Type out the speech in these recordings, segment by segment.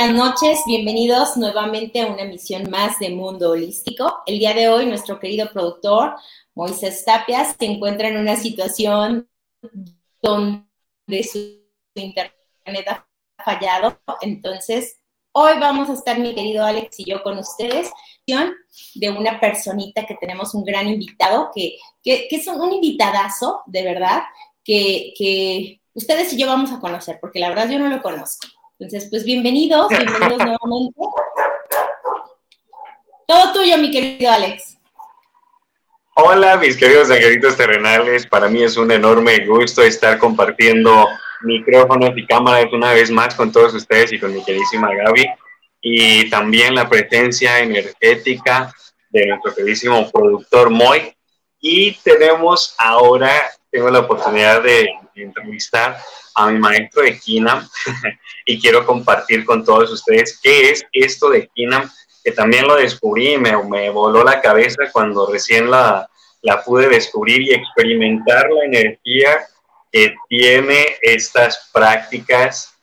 Buenas noches. Bienvenidos nuevamente a una emisión más de Mundo Holístico. El día de hoy nuestro querido productor Moisés Tapias se encuentra en una situación donde su internet ha fallado. Entonces, hoy vamos a estar mi querido Alex y yo con ustedes de una personita que tenemos un gran invitado, que, que, es un invitadazo, de verdad, que, que ustedes y yo vamos a conocer, porque la verdad yo no lo conozco. Entonces, pues bienvenidos, bienvenidos nuevamente. Todo tuyo, mi querido Alex. Hola, mis queridos angelitos terrenales. Para mí es un enorme gusto estar compartiendo micrófonos y cámaras una vez más con todos ustedes y con mi queridísima Gaby. Y también la presencia energética de nuestro queridísimo productor Moy. Y tenemos ahora, tengo la oportunidad de entrevistar a mi maestro de Kinam y quiero compartir con todos ustedes qué es esto de Kinam, que también lo descubrí me, me voló la cabeza cuando recién la, la pude descubrir y experimentar la energía que tiene estas prácticas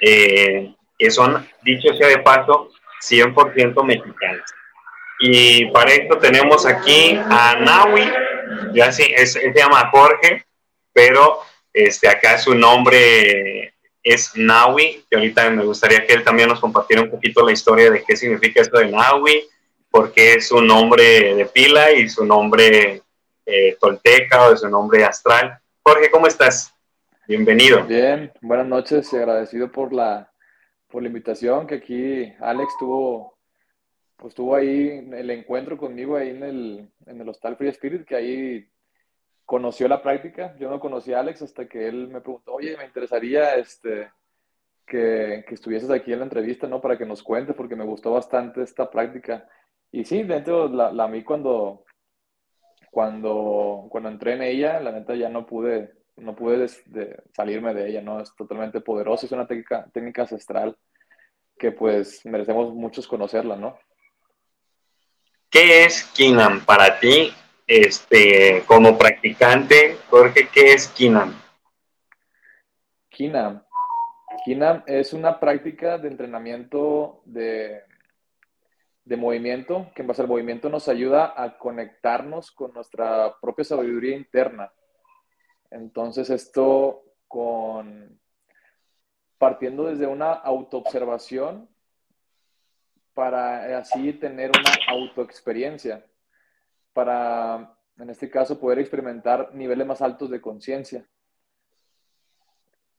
eh, que son, dicho sea de paso, 100% mexicanas. Y para esto tenemos aquí a Naui, ya sí, se llama Jorge, pero este, acá su nombre es Naui, que ahorita me gustaría que él también nos compartiera un poquito la historia de qué significa esto de Naui, porque es su nombre de pila y su nombre eh, tolteca o de su nombre astral. Jorge, ¿cómo estás? Bienvenido. Bien, buenas noches y agradecido por la, por la invitación que aquí Alex tuvo, pues tuvo ahí el encuentro conmigo ahí en el, en el Hostal Free Spirit, que ahí conoció la práctica. Yo no conocí a Alex hasta que él me preguntó, oye, me interesaría este, que, que, estuvieses aquí en la entrevista, ¿no? Para que nos cuentes, porque me gustó bastante esta práctica. Y sí, dentro, la, la mí cuando, cuando, cuando entré en ella, la neta ya no pude, no pude salirme de ella, ¿no? Es totalmente poderosa, es una técnica, técnica ancestral que pues merecemos muchos conocerla, ¿no? ¿Qué es Kinam para ti este, como practicante, Jorge, ¿qué es Kinam? Kinam. Kinam es una práctica de entrenamiento de, de movimiento, que en base al movimiento nos ayuda a conectarnos con nuestra propia sabiduría interna. Entonces esto con partiendo desde una autoobservación para así tener una autoexperiencia para, en este caso, poder experimentar niveles más altos de conciencia.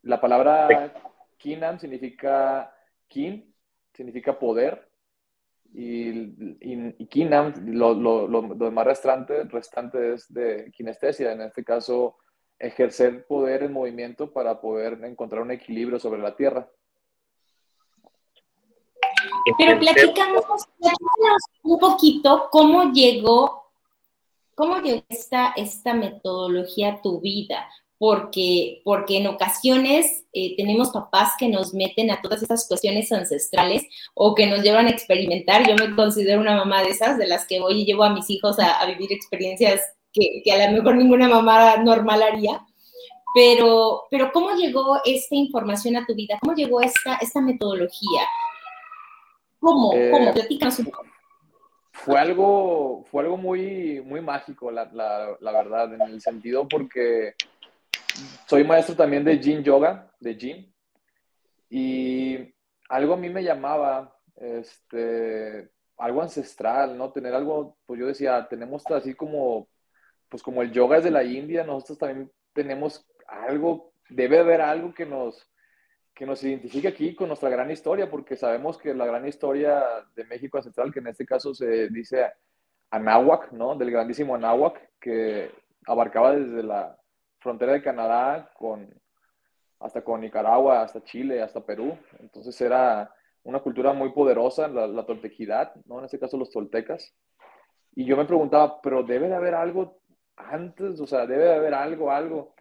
La palabra Kinam significa Kin, significa poder, y, Kinam, lo, lo, más restante, restante es de kinestesia, en este caso, ejercer poder en movimiento para poder encontrar un equilibrio sobre la tierra. Pero platícanos, platícanos un poquito cómo llegó ¿Cómo llegó esta, esta metodología a tu vida? Porque, porque en ocasiones eh, tenemos papás que nos meten a todas esas cuestiones ancestrales o que nos llevan a experimentar. Yo me considero una mamá de esas, de las que voy y llevo a mis hijos a, vivir experiencias que, que, a lo mejor ninguna mamá normal haría. Pero, pero ¿cómo llegó esta información a tu vida? ¿Cómo llegó esta, esta metodología? ¿Cómo? ¿Cómo? Eh, Platícanos un poco fue algo, fue algo muy, muy mágico, la, la, verdad, en el sentido porque soy maestro también de Yin Yoga, de Yin, y algo a mí me llamaba, este, algo ancestral, ¿no? Tener algo, pues yo decía, tenemos así como, pues como el yoga es de la India, nosotros también tenemos algo, debe haber algo que nos, que nos identifique aquí con nuestra gran historia, porque sabemos que la gran historia de México Central, que en este caso se dice Anáhuac, ¿no? Del grandísimo Anáhuac, que abarcaba desde la frontera de Canadá con, hasta con Nicaragua, hasta Chile, hasta Perú. Entonces era una cultura muy poderosa, la, la toltequidad, ¿no? En este caso los toltecas. Y yo me preguntaba, pero debe de haber algo antes, o sea, debe de haber algo, algo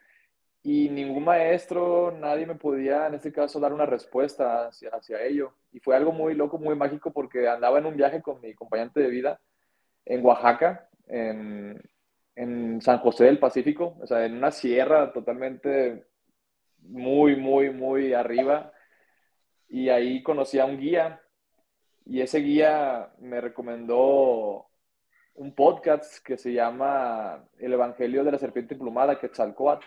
y ningún maestro, nadie me podía en este caso dar una respuesta hacia, hacia ello. Y fue algo muy loco, muy mágico, porque andaba en un viaje con mi acompañante de vida en Oaxaca, en, en San José del Pacífico, o sea, en una sierra totalmente muy, muy, muy arriba. y ahí conocí a un guía y ese guía me recomendó un podcast que se llama El Evangelio de la Serpiente Plumada, que Quetzalcoatl.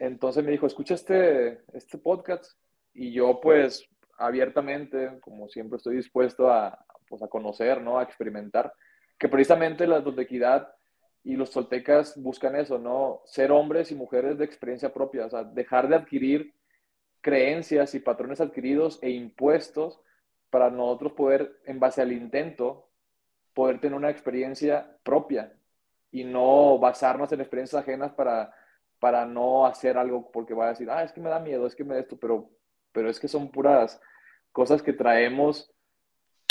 Entonces me dijo, escucha este, este podcast. Y yo pues abiertamente, como siempre estoy dispuesto a, pues, a conocer, ¿no? A experimentar. Que precisamente la equidad y los toltecas buscan eso, ¿no? Ser hombres y mujeres de experiencia propia, o sea, dejar de adquirir creencias y patrones adquiridos e impuestos para nosotros poder, en base al intento, poder tener una experiencia propia y no basarnos en experiencias ajenas para, para no hacer algo porque va a decir, ah, es que me da miedo, es que me da esto, pero, pero es que son puras cosas que traemos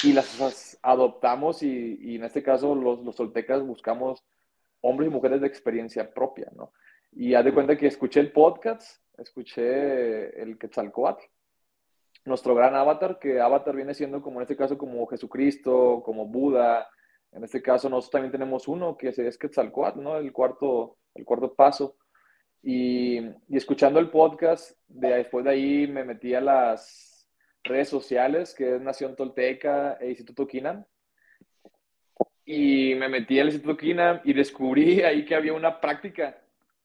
y las adoptamos y, y en este caso los, los soltecas buscamos hombres y mujeres de experiencia propia, ¿no? Y haz de cuenta que escuché el podcast, escuché el Quetzalcoatl, nuestro gran avatar, que avatar viene siendo como en este caso como Jesucristo, como Buda, en este caso nosotros también tenemos uno que es Quetzalcoatl, ¿no? El cuarto, el cuarto paso. Y, escuchando el podcast, de, después de ahí me metí a las redes sociales, que es Nación Tolteca e Instituto Kinan, y me metí al Instituto Kina y descubrí ahí que había una práctica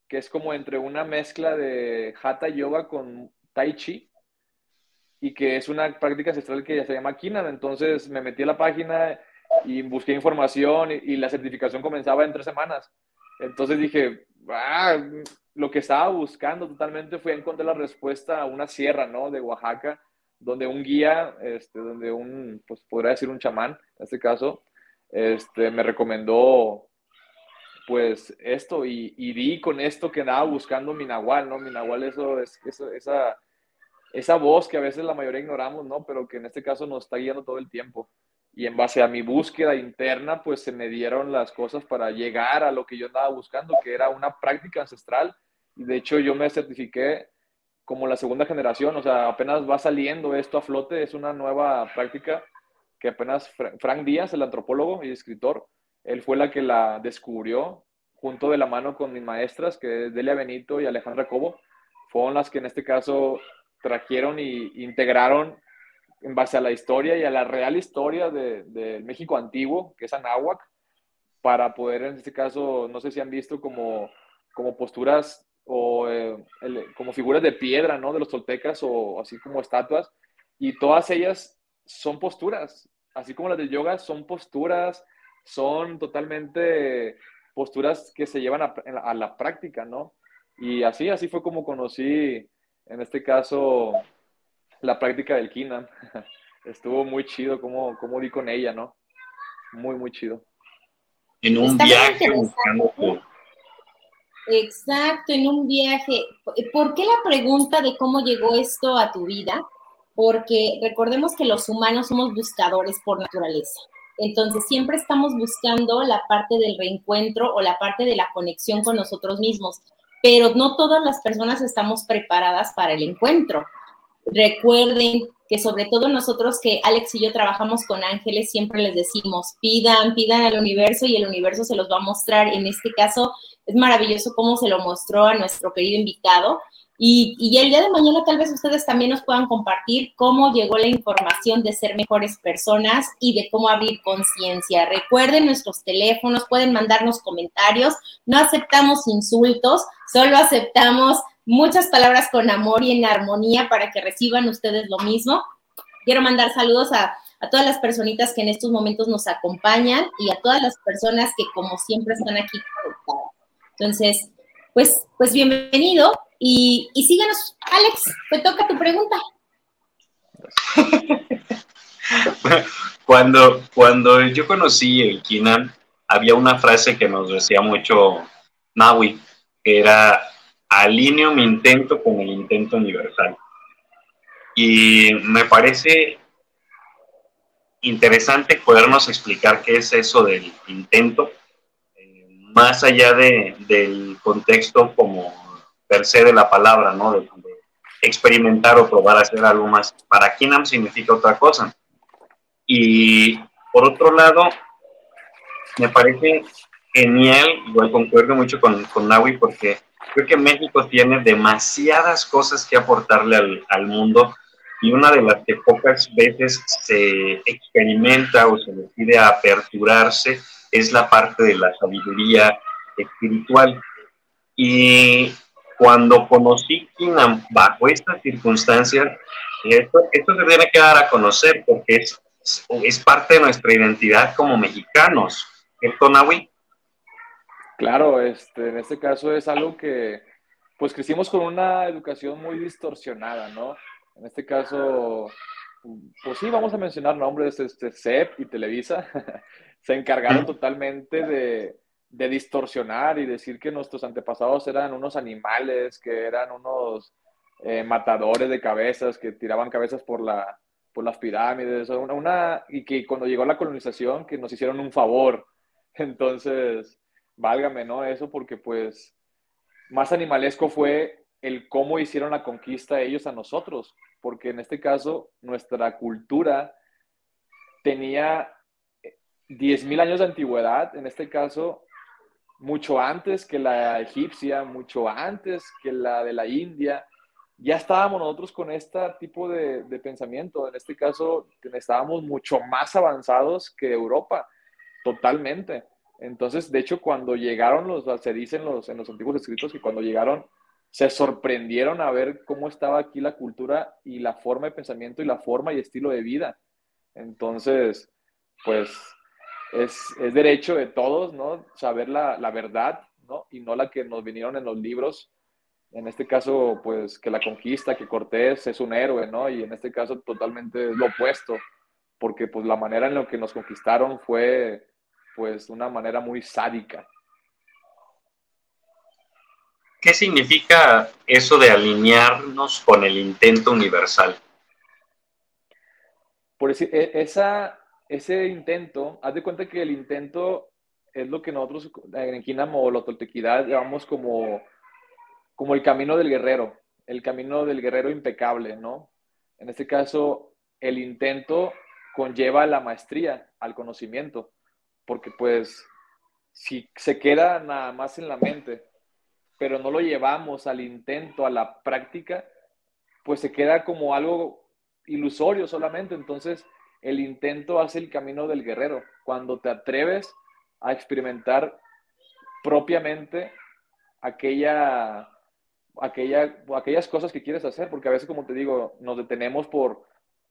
que es como entre una mezcla de Hatha Yoga con Tai Chi y que es una práctica ancestral que se llama Kinan. Entonces me metí a la página y busqué información y, la certificación comenzaba en tres semanas. Entonces dije, ah, lo que estaba buscando totalmente fue encontrar la respuesta a una sierra, ¿no? De Oaxaca, donde un guía, este, donde un, pues podría decir un chamán, en este caso, este, me recomendó pues esto y, di con esto que andaba buscando mi nahual, ¿no? Mi nahual eso es esa, esa voz que a veces la mayoría ignoramos, ¿no? Pero que en este caso nos está guiando todo el tiempo. Y en base a mi búsqueda interna, pues se me dieron las cosas para llegar a lo que yo andaba buscando, que era una práctica ancestral. De hecho yo me certifiqué como la segunda generación, o sea, apenas va saliendo esto a flote, es una nueva práctica que apenas Frank Díaz, el antropólogo y escritor, él fue la que la descubrió junto de la mano con mis maestras, que es Delia Benito y Alejandra Cobo, fueron las que en este caso trajeron y integraron en base a la historia y a la real historia del de México antiguo, que es Anáhuac, para poder en este caso, no sé si han visto como, como posturas o eh, como figuras de piedra, ¿no? De los toltecas o así como estatuas, y todas ellas son posturas, así como las de yoga, son posturas, son totalmente posturas que se llevan a, la práctica, ¿no? Y así, así fue como conocí, en este caso, la práctica del Kinan. Estuvo muy chido como, como di con ella, ¿no? Muy, muy chido. En un viaje Exacto, en un viaje. ¿Por qué la pregunta de cómo llegó esto a tu vida? porque recordemos que los humanos somos buscadores por naturaleza. Entonces, siempre estamos buscando la parte del reencuentro o la parte de la conexión con nosotros mismos, pero no todas las personas estamos preparadas para el encuentro. Recuerden que sobre todo nosotros que Alex y yo trabajamos con ángeles, siempre les decimos, pidan, pidan al universo y el universo se los va a mostrar. En este caso, es maravilloso cómo se lo mostró a nuestro querido invitado y, el día de mañana tal vez ustedes también nos puedan compartir cómo llegó la información de ser mejores personas y de cómo abrir conciencia. Recuerden nuestros teléfonos, pueden mandarnos comentarios. No aceptamos insultos, solo aceptamos muchas palabras con amor y en armonía para que reciban ustedes lo mismo. Quiero mandar saludos a, a todas las personitas que en estos momentos nos acompañan y a todas las personas que como siempre están aquí. Entonces, pues, pues bienvenido y, síguenos, Alex, te toca tu pregunta. cuando, cuando yo conocí el Kinan, había una frase que nos decía mucho Nawi, que era alineo mi intento con el intento universal. Y me parece interesante podernos explicar qué es eso del intento, eh, más allá de, del contexto como per se de la palabra, ¿no? De, experimentar o probar hacer algo más. Para Kinam significa otra cosa. Y por otro lado, me parece genial, igual concuerdo mucho con, con Naui, porque creo que México tiene demasiadas cosas que aportarle al, al mundo y una de las que pocas veces se experimenta o se decide aperturarse es la parte de la sabiduría espiritual. Y cuando conocí Kinam bajo estas circunstancias, esto, esto se tiene que dar a conocer porque es, es parte de nuestra identidad como mexicanos. ¿Cierto, Nahui? Claro, este, en este caso es algo que pues crecimos con una educación muy distorsionada, ¿no? En este caso, pues sí, vamos a mencionar nombres, este, CEP y Televisa, se encargaron totalmente de, de distorsionar y decir que nuestros antepasados eran unos animales, que eran unos eh, matadores de cabezas, que tiraban cabezas por, la, por las pirámides, una, una, y que cuando llegó la colonización, que nos hicieron un favor. Entonces, válgame, ¿no? Eso porque pues más animalesco fue el cómo hicieron la conquista ellos a nosotros, porque en este caso nuestra cultura tenía 10.000 años de antigüedad, en este caso mucho antes que la egipcia, mucho antes que la de la India, ya estábamos nosotros con este tipo de, pensamiento. En este caso, estábamos mucho más avanzados que Europa, totalmente. Entonces, de hecho, cuando llegaron los, se dice en los, en los antiguos escritos que cuando llegaron, se sorprendieron a ver cómo estaba aquí la cultura y la forma de pensamiento y la forma y estilo de vida. Entonces, pues es, es derecho de todos, ¿no? Saber la, la, verdad, ¿no? Y no la que nos vinieron en los libros. En este caso, pues que la conquista, que Cortés es un héroe, ¿no? Y en este caso totalmente es lo opuesto, porque pues la manera en la que nos conquistaron fue pues una manera muy sádica. ¿Qué significa eso de alinearnos con el intento universal? Por decir, e, esa, ese intento, haz de cuenta que el intento es lo que nosotros en Quinamo o la Toltequidad llamamos como, como el camino del guerrero, el camino del guerrero impecable, ¿no? En este caso, el intento conlleva la maestría, al conocimiento porque pues si se queda nada más en la mente, pero no lo llevamos al intento, a la práctica, pues se queda como algo ilusorio solamente. Entonces, el intento hace el camino del guerrero. Cuando te atreves a experimentar propiamente aquella, aquella, aquellas cosas que quieres hacer, porque a veces, como te digo, nos detenemos por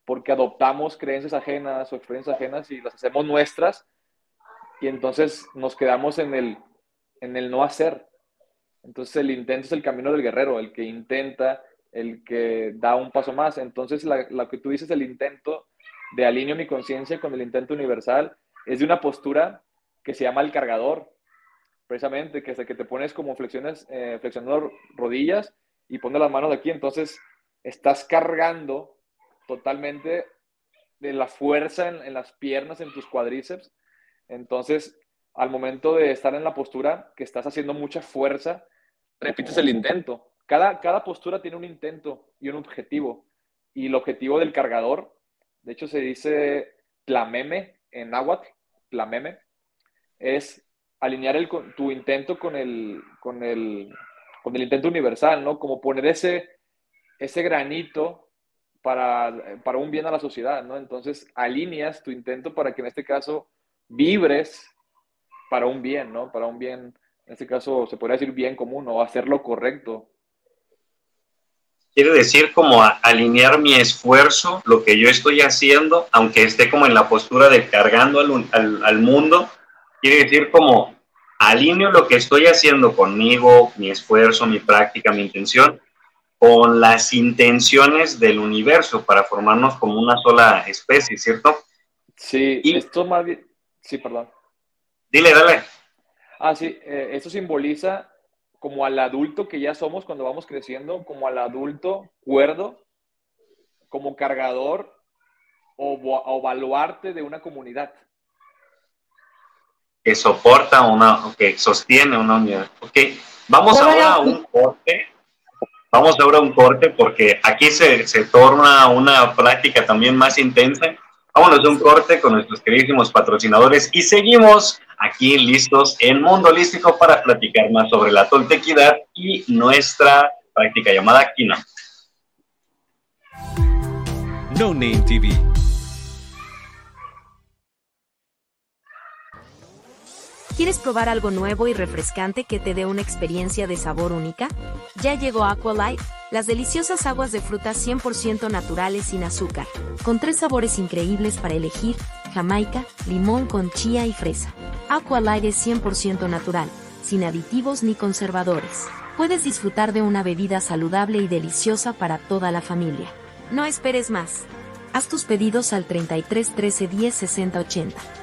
porque adoptamos creencias ajenas o experiencias ajenas y las hacemos nuestras y entonces nos quedamos en el, en el no hacer. Entonces el intento es el camino del guerrero, el que intenta, el que da un paso más. Entonces lo que tú dices, el intento de alineo mi conciencia con el intento universal, es de una postura que se llama el cargador, precisamente, que es el que te pones como flexiones, eh, flexionando rodillas y pones las manos aquí, entonces estás cargando totalmente de la fuerza en, en las piernas, en tus cuadríceps, entonces, al momento de estar en la postura, que estás haciendo mucha fuerza, repites el intento. Cada, cada postura tiene un intento y un objetivo. Y el objetivo del cargador, de hecho se dice tlameme en náhuatl, tlameme, es alinear el, tu intento con el, con, el, con el intento universal, ¿no? Como poner ese, ese granito para, para un bien a la sociedad, ¿no? Entonces alineas tu intento para que en este caso vibres para un bien, ¿no? Para un bien, en este caso se podría decir bien común o hacer lo correcto. Quiere decir como alinear mi esfuerzo, lo que yo estoy haciendo, aunque esté como en la postura de cargando al, al mundo, quiere decir como alineo lo que estoy haciendo conmigo, mi esfuerzo, mi práctica, mi intención, con las intenciones del universo para formarnos como una sola especie, ¿cierto? Sí, y, esto más bien, Sí, perdón. Dile, dale. Ah, sí, eh, eso simboliza como al adulto que ya somos cuando vamos creciendo, como al adulto cuerdo, como cargador o, o baluarte de una comunidad. Que soporta una, que sostiene una unidad. Ok, vamos ahora a un corte. Vamos ahora a un corte porque aquí se, se torna una práctica también más intensa Vámonos de un corte con nuestros queridísimos patrocinadores y seguimos aquí listos en Mundo Holístico para platicar más sobre la toltequidad y nuestra práctica llamada Kina. No Name TV. ¿Quieres probar algo nuevo y refrescante que te dé una experiencia de sabor única? Ya llegó Aqualife, las deliciosas aguas de frutas 100% naturales sin azúcar, con tres sabores increíbles para elegir, jamaica, limón con chía y fresa. Aqualife es 100% natural, sin aditivos ni conservadores. Puedes disfrutar de una bebida saludable y deliciosa para toda la familia. No esperes más. Haz tus pedidos al 33 13 10 60 80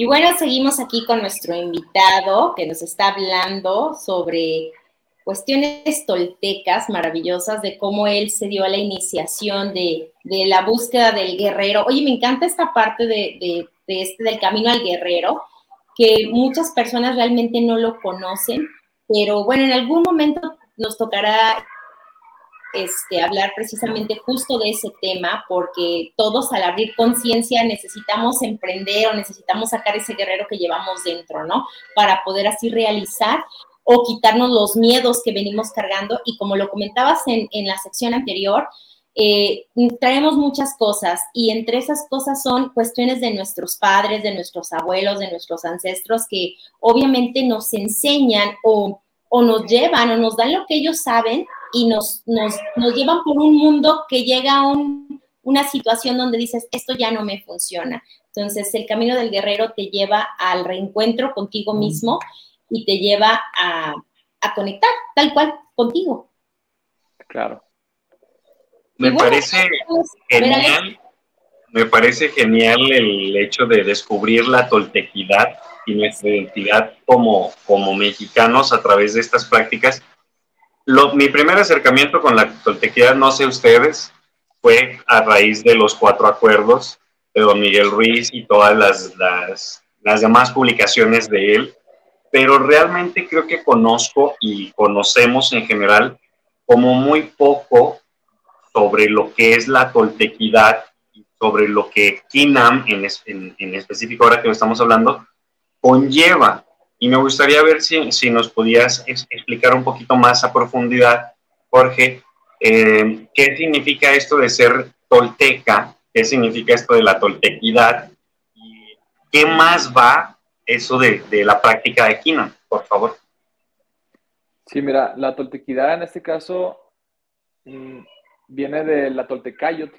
Y bueno, seguimos aquí con nuestro invitado que nos está hablando sobre cuestiones toltecas maravillosas de cómo él se dio a la iniciación de, la búsqueda del guerrero. Oye, me encanta esta parte de, este, del camino al guerrero, que muchas personas realmente no lo conocen, pero bueno, en algún momento nos tocará este, hablar precisamente justo de ese tema, porque todos al abrir conciencia necesitamos emprender o necesitamos sacar ese guerrero que llevamos dentro, ¿no? Para poder así realizar o quitarnos los miedos que venimos cargando. Y como lo comentabas en, la sección anterior, eh, traemos muchas cosas y entre esas cosas son cuestiones de nuestros padres, de nuestros abuelos, de nuestros ancestros que obviamente nos enseñan o, o nos llevan o nos dan lo que ellos saben y nos, nos, nos llevan por un mundo que llega a una situación donde dices, esto ya no me funciona. Entonces, el camino del guerrero te lleva al reencuentro contigo mismo y te lleva a, conectar tal cual contigo. Claro. Me parece pues, genial, me parece genial el hecho de descubrir la toltequidad y nuestra identidad como, como mexicanos a través de estas prácticas mi primer acercamiento con la toltequidad, no sé ustedes, fue a raíz de los cuatro acuerdos de don Miguel Ruiz y todas las, las, las demás publicaciones de él, pero realmente creo que conozco y conocemos en general como muy poco sobre lo que es la toltequidad sobre lo que Kinam, en, en, en específico ahora que lo estamos hablando, conlleva y me gustaría ver si, si nos podías explicar un poquito más a profundidad, Jorge, eh, qué significa esto de ser tolteca, qué significa esto de la toltequidad y qué más va eso de, de la práctica de quina, por favor. Sí, mira, la toltequidad en este caso mm, viene de la toltecayot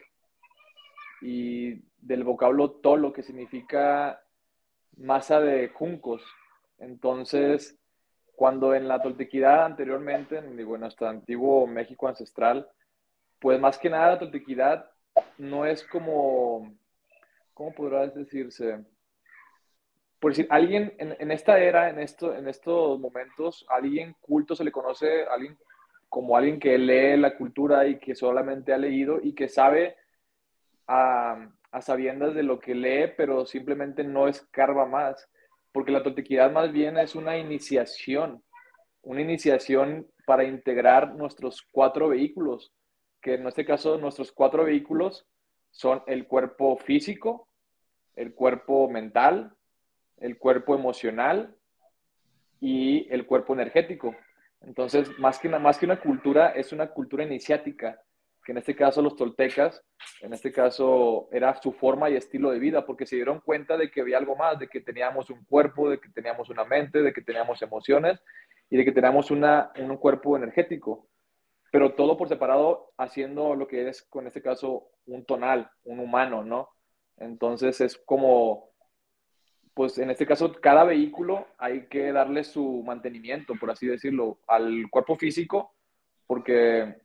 y del vocablo tolo, que significa masa de juncos. Entonces, cuando en la toltequidad anteriormente, en, nuestro antiguo México ancestral, pues más que nada la toltequidad no es como, ¿cómo podrá decirse? Por decir, alguien en, esta era, en, esto, en estos momentos, alguien culto se le conoce alguien, como alguien que lee la cultura y que solamente ha leído y que sabe a, a sabiendas de lo que lee, pero simplemente no escarba más porque la toltequidad más bien es una iniciación, una iniciación para integrar nuestros cuatro vehículos, que en este caso nuestros cuatro vehículos son el cuerpo físico, el cuerpo mental, el cuerpo emocional y el cuerpo energético. Entonces, más que, más que una cultura, es una cultura iniciática, en este caso los toltecas, en este caso era su forma y estilo de vida, porque se dieron cuenta de que había algo más, de que teníamos un cuerpo, de que teníamos una mente, de que teníamos emociones y de que teníamos una, un cuerpo energético, pero todo por separado haciendo lo que es, con este caso, un tonal, un humano, ¿no? Entonces es como, pues en este caso, cada vehículo hay que darle su mantenimiento, por así decirlo, al cuerpo físico, porque,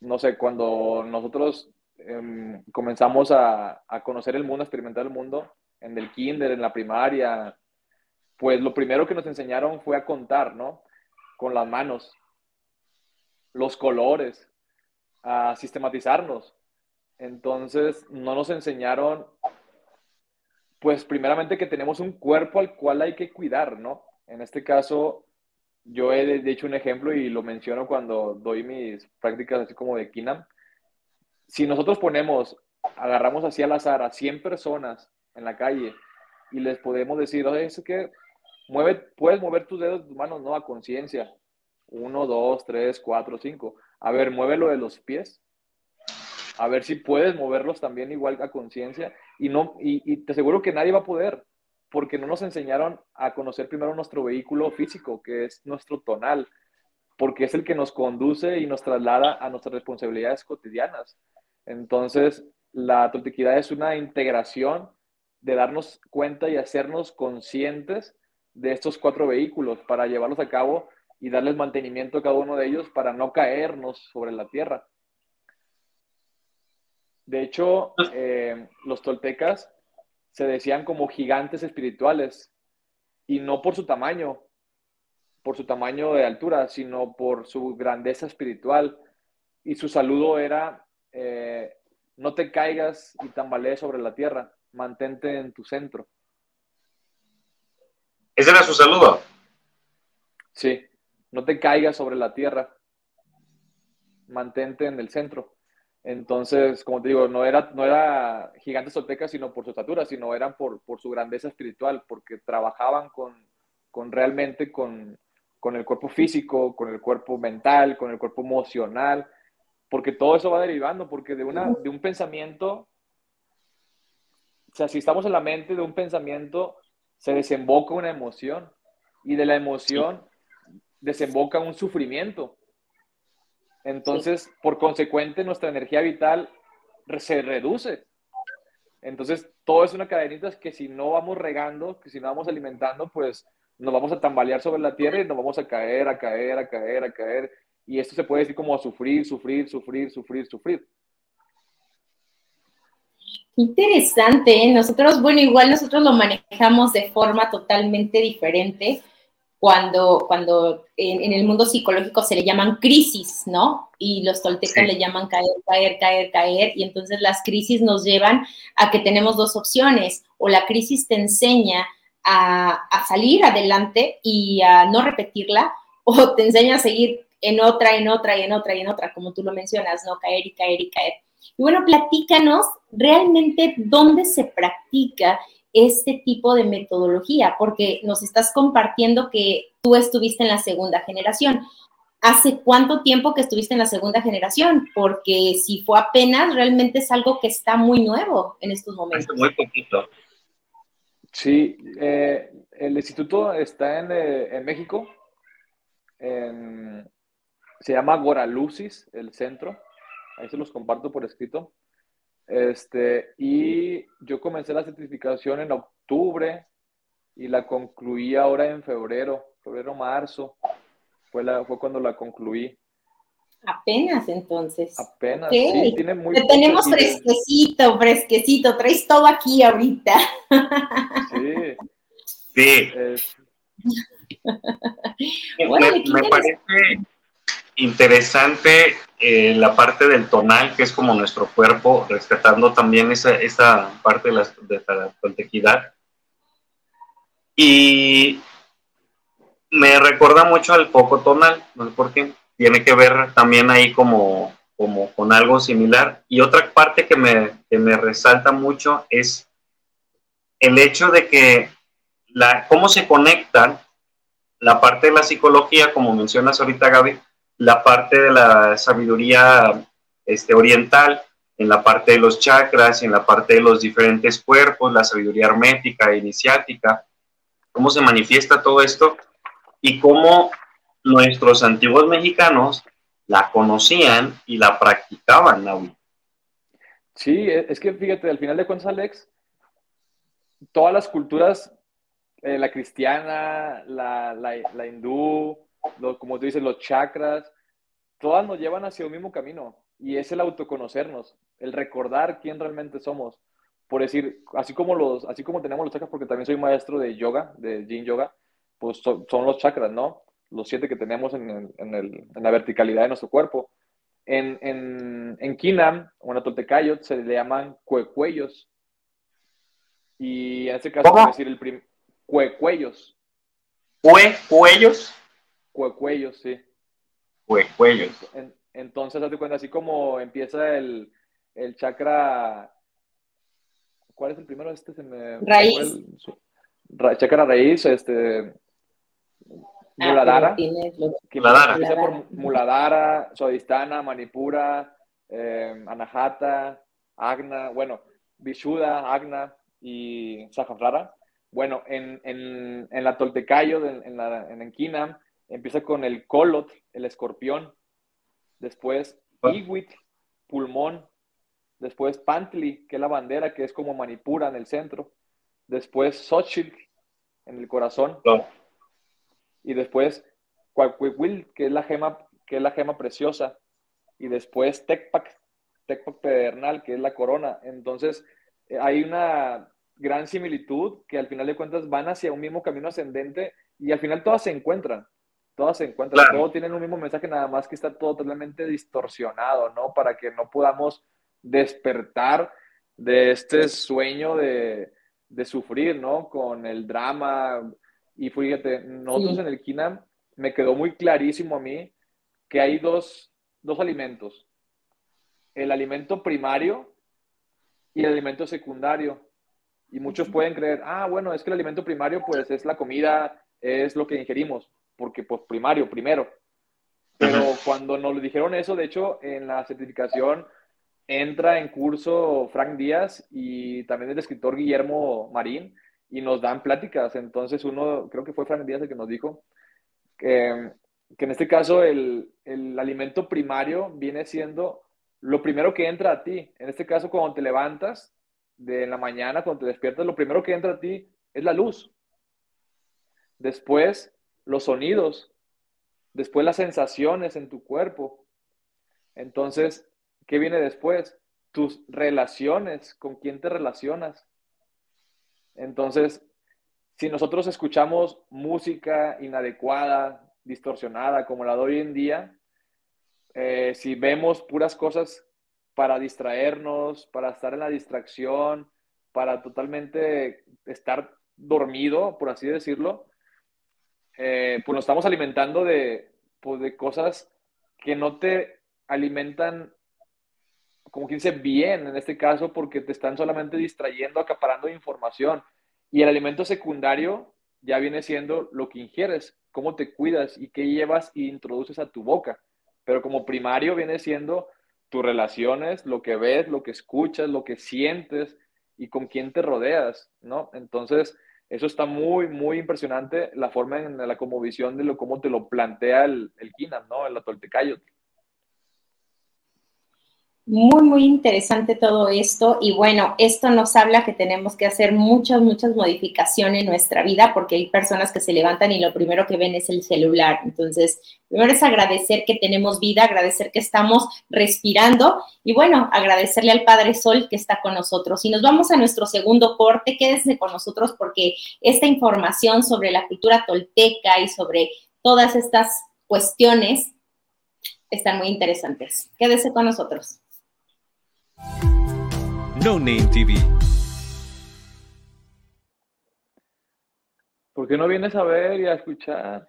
no sé, cuando nosotros em, comenzamos a, a, conocer el mundo, a experimentar el mundo, en el kinder, en la primaria, pues lo primero que nos enseñaron fue a contar, ¿no? Con las manos, los colores, a sistematizarnos. Entonces, no nos enseñaron, pues primeramente que tenemos un cuerpo al cual hay que cuidar, ¿no? En este caso, yo he dicho un ejemplo y lo menciono cuando doy mis prácticas así como de Kinam. Si nosotros ponemos, agarramos así al azar a 100 personas en la calle y les podemos decir, oye, es que mueve, puedes mover tus dedos, tus manos, no a conciencia. Uno, dos, tres, cuatro, cinco. A ver, muévelo de los pies a ver si puedes moverlos también igual a conciencia y no y, te aseguro que nadie va a poder porque no nos enseñaron a conocer primero nuestro vehículo físico que es nuestro tonal porque es el que nos conduce y nos traslada a nuestras responsabilidades cotidianas entonces la toltequidad es una integración de darnos cuenta y hacernos conscientes de estos cuatro vehículos para llevarlos a cabo y darles mantenimiento a cada uno de ellos para no caernos sobre la tierra. De hecho, eh, los toltecas se decían como gigantes espirituales y no por su tamaño, por su tamaño de altura, sino por su grandeza espiritual. Y su saludo era, eh, no te caigas y tambalees sobre la tierra, mantente en tu centro. ¿Ese era su saludo? Sí, no te caigas sobre la tierra, mantente en el centro. Entonces, como te digo, no era, no era gigantes toltecas, sino por su estatura, sino eran por, por su grandeza espiritual, porque trabajaban con, con realmente con, con, el cuerpo físico, con el cuerpo mental, con el cuerpo emocional, porque todo eso va derivando, porque de, una, de un pensamiento, o sea, si estamos en la mente de un pensamiento, se desemboca una emoción, y de la emoción desemboca un sufrimiento. Entonces, por consecuente, nuestra energía vital se reduce. Entonces, todo es una cadenita que si no vamos regando, que si no vamos alimentando, pues nos vamos a tambalear sobre la tierra y nos vamos a caer, a caer, a caer, a caer. Y esto se puede decir como a sufrir, sufrir, sufrir, sufrir, sufrir. Interesante, ¿eh? nosotros, bueno, igual nosotros lo manejamos de forma totalmente diferente cuando, cuando en, el mundo psicológico se le llaman crisis, ¿no? Y los toltecas le llaman caer, caer, caer, caer, y entonces las crisis nos llevan a que tenemos dos opciones, o la crisis te enseña a, a salir adelante y a no repetirla, o te enseña a seguir en otra, en otra, y en otra, y en otra, como tú lo mencionas, ¿no? Caer y caer y caer. Y bueno, platícanos realmente dónde se practica este tipo de metodología, porque nos estás compartiendo que tú estuviste en la segunda generación. ¿Hace cuánto tiempo que estuviste en la segunda generación? Porque si fue apenas, realmente es algo que está muy nuevo en estos momentos. Hace muy poquito. Sí, eh, el instituto está en, eh, México. se llama Guaralucis, el centro. Ahí se los comparto por escrito. Este, y yo comencé la certificación en octubre y la concluí ahora en febrero, febrero, marzo. Fue, la, fue cuando la concluí. Apenas entonces. Apenas, sí, tiene muy tenemos fresquecito, fresquecito, traes todo aquí ahorita. Sí. Sí. me, parece interesante eh, la parte del tonal, que es como nuestro cuerpo, rescatando también esa, esa parte de la, de la Y me recuerda mucho al poco tonal, no sé por qué. Tiene que ver también ahí como como con algo similar. Y otra parte que me, que me resalta mucho es el hecho de que la, cómo se conectan la parte de la psicología, como mencionas ahorita Gaby, la parte de la sabiduría este, oriental, en la parte de los chakras, en la parte de los diferentes cuerpos, la sabiduría hermética e iniciática, cómo se manifiesta todo esto y cómo nuestros antiguos mexicanos la conocían y la practicaban, Naui. Sí, e, es que fíjate, al final de cuentas, Alex, todas las culturas, eh, la cristiana, la, la, hindú, como tú dices, los chakras, todas nos llevan hacia un mismo camino y es el autoconocernos, el recordar quién realmente somos. Por decir, así como, los, así como tenemos los chakras, porque también soy maestro de yoga, de yin yoga, pues son, los chakras, ¿no? Los siete que tenemos en, en, la verticalidad de nuestro cuerpo. En, en, en Kinam o en Atoltecayot se le llaman cuecuellos. Y en este caso, ¿Cómo? decir el primer. Cuecuellos. ¿Cuecuellos? Cuecuellos, sí. Cuecuellos. entonces, hazte cuenta, así como empieza el, el chakra. ¿Cuál es el primero? Este se me. Raíz. chakra raíz, este. Ah, Muladhara. Muladhara. Empieza por Muladhara, Sodistana, Manipura, eh, Anahata, Agna, bueno, Vishuddha, Agna y Sahasrara. Bueno, en, en, en la Toltecayo, en, la, en Enkinam, empieza con el Colot, el escorpión. Después ah. Iwit, pulmón. Después Pantli, que es la bandera, que es como Manipura en el centro. Después Xochitl, en el corazón. Y después Cuacuihuil, que es la gema, que es la gema preciosa. Y después Tecpac, Tecpac pedernal, que es la corona. Entonces, eh, hay una gran similitud que al final de cuentas van hacia un mismo camino ascendente y al final todas se encuentran. Todas se encuentran, todos tienen un mismo mensaje, nada más que está todo totalmente distorsionado, ¿no? Para que no podamos despertar de este sueño de, de sufrir, ¿no? Con el drama. Y fíjate, nosotros en el KINAM me quedó muy clarísimo a mí que hay dos, dos alimentos. El alimento primario, y el alimento secundario. Y muchos pueden creer, ah, bueno, es que el alimento primario pues es la comida, es lo que ingerimos, porque pues primario, primero. Pero cuando nos dijeron eso, de hecho, en la certificación entra en curso Frank Díaz y también el escritor Guillermo Marín y nos dan pláticas. Entonces uno, creo que fue Frank Díaz el que nos dijo que, que en este caso el, el alimento primario viene siendo lo primero que entra a ti, en este caso cuando te levantas de la mañana, cuando te despiertas, lo primero que entra a ti es la luz. Después, los sonidos. Después, las sensaciones en tu cuerpo. Entonces, ¿qué viene después? Tus relaciones, con quién te relacionas. Entonces, si nosotros escuchamos música inadecuada, distorsionada, como la de hoy en día, eh, si vemos puras cosas para distraernos, para estar en la distracción, para totalmente estar dormido, por así decirlo, eh, pues nos estamos alimentando de, pues de cosas que no te alimentan, como quien dice, bien en este caso, porque te están solamente distrayendo, acaparando información. Y el alimento secundario ya viene siendo lo que ingieres, cómo te cuidas y qué llevas e introduces a tu boca pero como primario viene siendo tus relaciones, lo que ves, lo que escuchas, lo que sientes y con quién te rodeas, ¿no? Entonces, eso está muy, muy impresionante, la forma en la como visión de lo, cómo te lo plantea el, el ¿no? El Atoltecayo. Muy, muy interesante todo esto y bueno, esto nos habla que tenemos que hacer muchas, muchas modificaciones en nuestra vida porque hay personas que se levantan y lo primero que ven es el celular. Entonces, primero es agradecer que tenemos vida, agradecer que estamos respirando y bueno, agradecerle al Padre Sol que está con nosotros. Y nos vamos a nuestro segundo corte, quédese con nosotros porque esta información sobre la cultura tolteca y sobre todas estas cuestiones están muy interesantes. Quédese con nosotros. No Name TV. ¿Por qué no vienes a ver y a escuchar?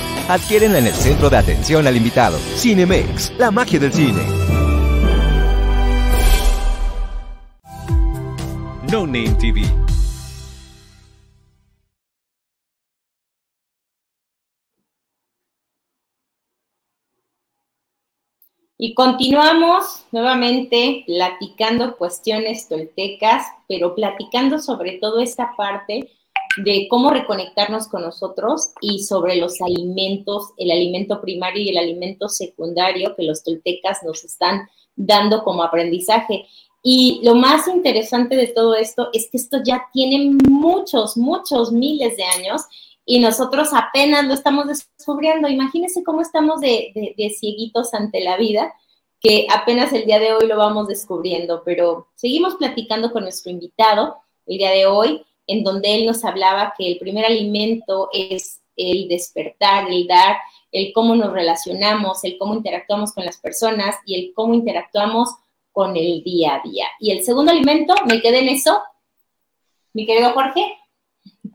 Adquiérenla en el centro de atención al invitado. Cinemex, la magia del cine. No Name TV. Y continuamos nuevamente platicando cuestiones toltecas, pero platicando sobre todo esta parte de cómo reconectarnos con nosotros y sobre los alimentos, el alimento primario y el alimento secundario que los toltecas nos están dando como aprendizaje. Y lo más interesante de todo esto es que esto ya tiene muchos, muchos miles de años y nosotros apenas lo estamos descubriendo. Imagínense cómo estamos de, de, de cieguitos ante la vida, que apenas el día de hoy lo vamos descubriendo, pero seguimos platicando con nuestro invitado el día de hoy en donde él nos hablaba que el primer alimento es el despertar, el dar, el cómo nos relacionamos, el cómo interactuamos con las personas y el cómo interactuamos con el día a día. Y el segundo alimento, me quedé en eso, mi querido Jorge.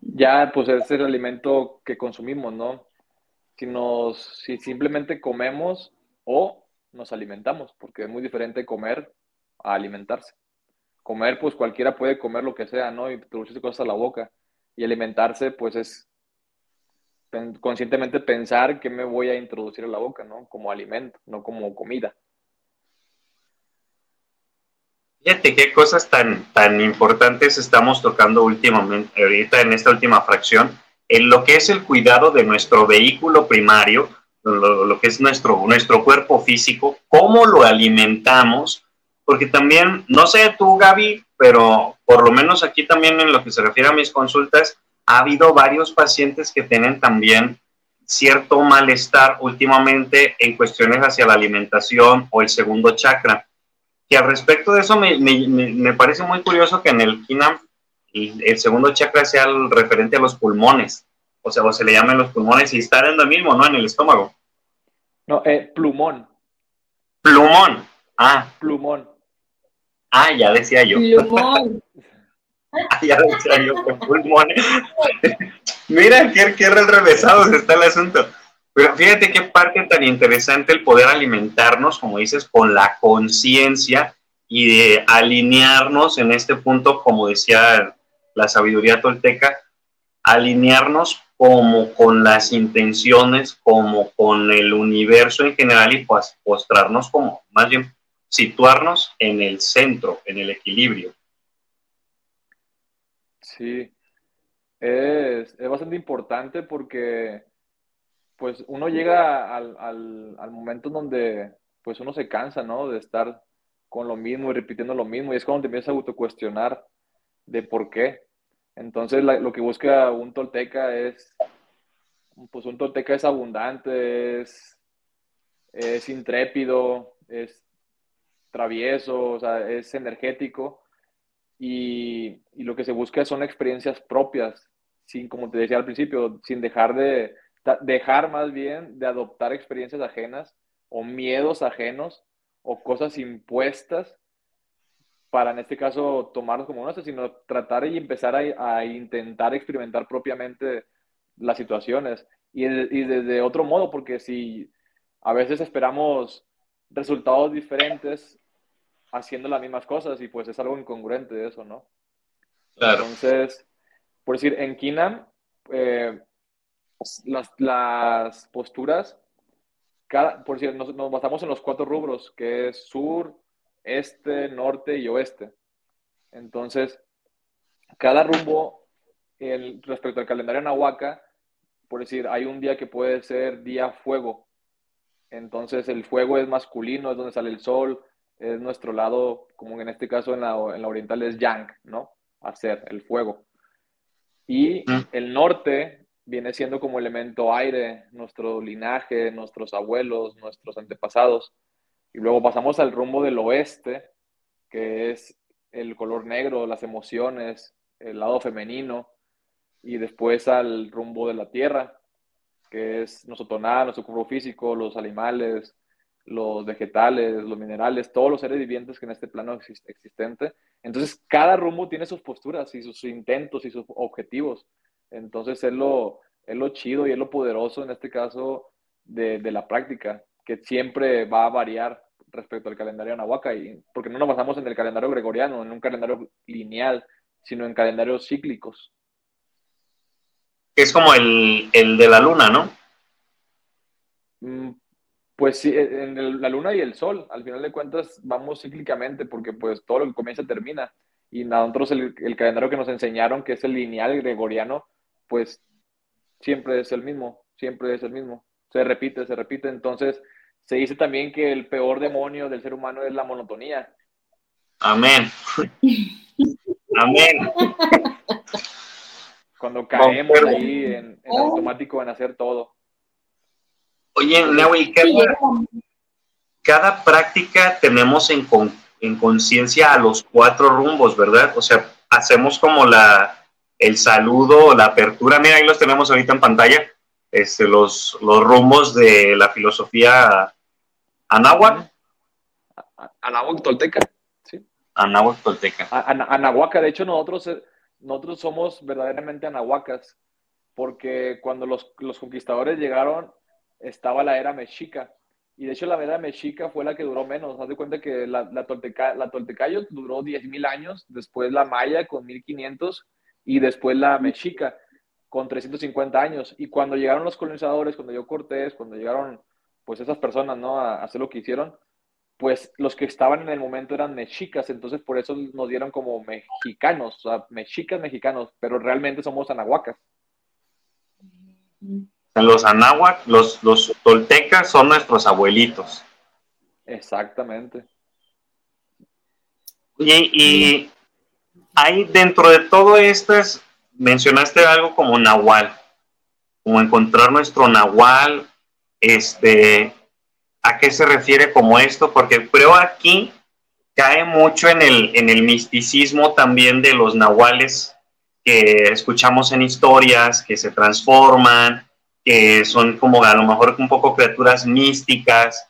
Ya, pues es el alimento que consumimos, ¿no? Si, nos, si simplemente comemos o nos alimentamos, porque es muy diferente comer a alimentarse comer, pues cualquiera puede comer lo que sea, ¿no? Y introducirse cosas a la boca. Y alimentarse, pues es conscientemente pensar qué me voy a introducir a la boca, ¿no? Como alimento, no como comida. Fíjate qué cosas tan, tan importantes estamos tocando últimamente, ahorita en esta última fracción, en lo que es el cuidado de nuestro vehículo primario, lo, lo que es nuestro, nuestro cuerpo físico, cómo lo alimentamos, porque también, no sé tú, Gaby, pero por lo menos aquí también en lo que se refiere a mis consultas, ha habido varios pacientes que tienen también cierto malestar últimamente en cuestiones hacia la alimentación o el segundo chakra. Y al respecto de eso me, me, me parece muy curioso que en el KINAM el, segundo chakra sea el referente a los pulmones, o sea, o se le llaman los pulmones y estar en lo mismo, ¿no? En el estómago. No, eh, plumón. Plumón. Ah. Plumón. Ah, ya decía yo. Plumón. ah, ya decía yo que pulmón. Mira qué, qué revesados está el asunto. Pero fíjate qué parte tan interesante el poder alimentarnos, como dices, con la conciencia y de alinearnos en este punto, como decía la sabiduría tolteca, alinearnos como con las intenciones, como con el universo en general y pues postrarnos como, más bien situarnos en el centro, en el equilibrio. Sí, es, es bastante importante porque pues uno llega al, al, al, momento donde pues uno se cansa, ¿no? De estar con lo mismo y repitiendo lo mismo y es cuando te empiezas a autocuestionar de por qué. Entonces lo que busca un tolteca es, pues un tolteca es abundante, es, es intrépido, es travieso, o sea, es energético. Y, y, lo que se busca son experiencias propias, sin, como te decía al principio, sin dejar de, dejar más bien de adoptar experiencias ajenas o miedos ajenos o cosas impuestas para en este caso tomarlos como nuestras, sino tratar y empezar a, intentar experimentar propiamente las situaciones. Y, y, desde otro modo, porque si a veces esperamos resultados diferentes haciendo las mismas cosas y pues es algo incongruente eso, ¿no? Claro. Entonces, por decir, en Kinam, eh, las, las, posturas, cada, por decir, nos, nos basamos en los cuatro rubros, que es sur, este, norte y oeste. Entonces, cada rumbo el, respecto al calendario Nahuaca, por decir, hay un día que puede ser día fuego. Entonces, el fuego es masculino, es donde sale el sol, es nuestro lado, como en este caso en la, en la oriental es yang, ¿no? Hacer el fuego. Y el norte viene siendo como elemento aire, nuestro linaje, nuestros abuelos, nuestros antepasados. Y luego pasamos al rumbo del oeste, que es el color negro, las emociones, el lado femenino, y después al rumbo de la tierra, que es nuestro tonal, nuestro cuerpo físico, los animales, los vegetales, los minerales, todos los seres vivientes que en este plano existe existente. Entonces, cada rumbo tiene sus posturas y sus intentos y sus objetivos. Entonces, es lo, es lo chido y es lo poderoso en este caso de, de la práctica, que siempre va a variar respecto al calendario anahuaca, y, porque no nos basamos en el calendario gregoriano, en un calendario lineal, sino en calendarios cíclicos. Es como el, de la luna, ¿no? Pues sí, en la luna y el sol, al final de cuentas vamos cíclicamente porque pues todo lo que comienza termina. Y nosotros el, el calendario que nos enseñaron, que es el lineal gregoriano, pues siempre es el mismo, siempre es el mismo. Se repite, se repite. Entonces, se dice también que el peor demonio del ser humano es la monotonía. Amén. Amén. Cuando caemos ahí en, automático en hacer todo. Oye, Naui, cada, cada práctica tenemos en, en conciencia a los cuatro rumbos, ¿verdad? O sea, hacemos como la, el saludo, la apertura. Mira, ahí los tenemos ahorita en pantalla. Este, los, los rumbos de la filosofía Anáhuac. Anáhuac Tolteca, sí. Anáhuac Tolteca. Anahuaca, de hecho nosotros, eh, nosotros somos verdaderamente anahuacas, porque cuando los, conquistadores llegaron estaba la era mexica, y de hecho la era mexica fue la que duró menos. Haz de cuenta que la, la, Tolteca, la Toltecayo duró 10.000 años, después la Maya con 1.500 y después la mexica con 350 años. Y cuando llegaron los colonizadores, cuando llegó Cortés, cuando llegaron pues esas personas, ¿no? A, hacer lo que hicieron, pues los que estaban en el momento eran mexicas, entonces por eso nos dieron como mexicanos, o sea, mexicas mexicanos, pero realmente somos anahuacas. Los anáhuac, los, los toltecas son nuestros abuelitos. Exactamente. Y, y ahí dentro de todo esto mencionaste algo como nahual, como encontrar nuestro nahual, este, ¿a qué se refiere como esto? Porque creo aquí cae mucho en el, en el misticismo también de los nahuales que escuchamos en historias, que se transforman, que son como a lo mejor un poco criaturas místicas,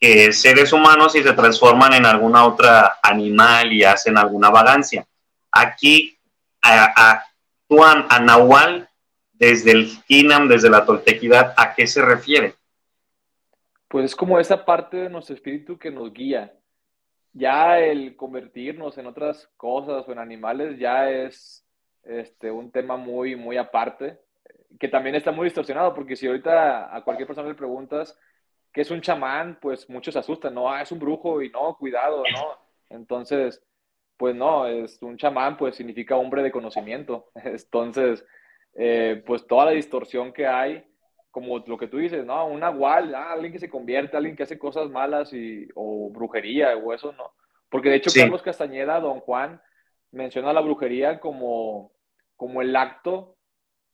que seres humanos y se transforman en alguna otra animal y hacen alguna vagancia. Aquí actúan a Nahual desde el Kinam, desde la toltequidad, ¿a qué se refiere? pues es como esa parte de nuestro espíritu que nos guía. Ya el convertirnos en otras cosas o en animales ya es este, un tema muy, muy aparte, que también está muy distorsionado, porque si ahorita a cualquier persona le preguntas qué es un chamán, pues muchos se asustan, no, ah, es un brujo y no, cuidado, no. Entonces, pues no, es un chamán, pues significa hombre de conocimiento. Entonces, eh, pues toda la distorsión que hay como lo que tú dices, ¿no? Un nahual, ah, alguien que se convierte, alguien que hace cosas malas y, o brujería o eso, ¿no? Porque de hecho Carlos Castañeda, don Juan, menciona la brujería como, como el acto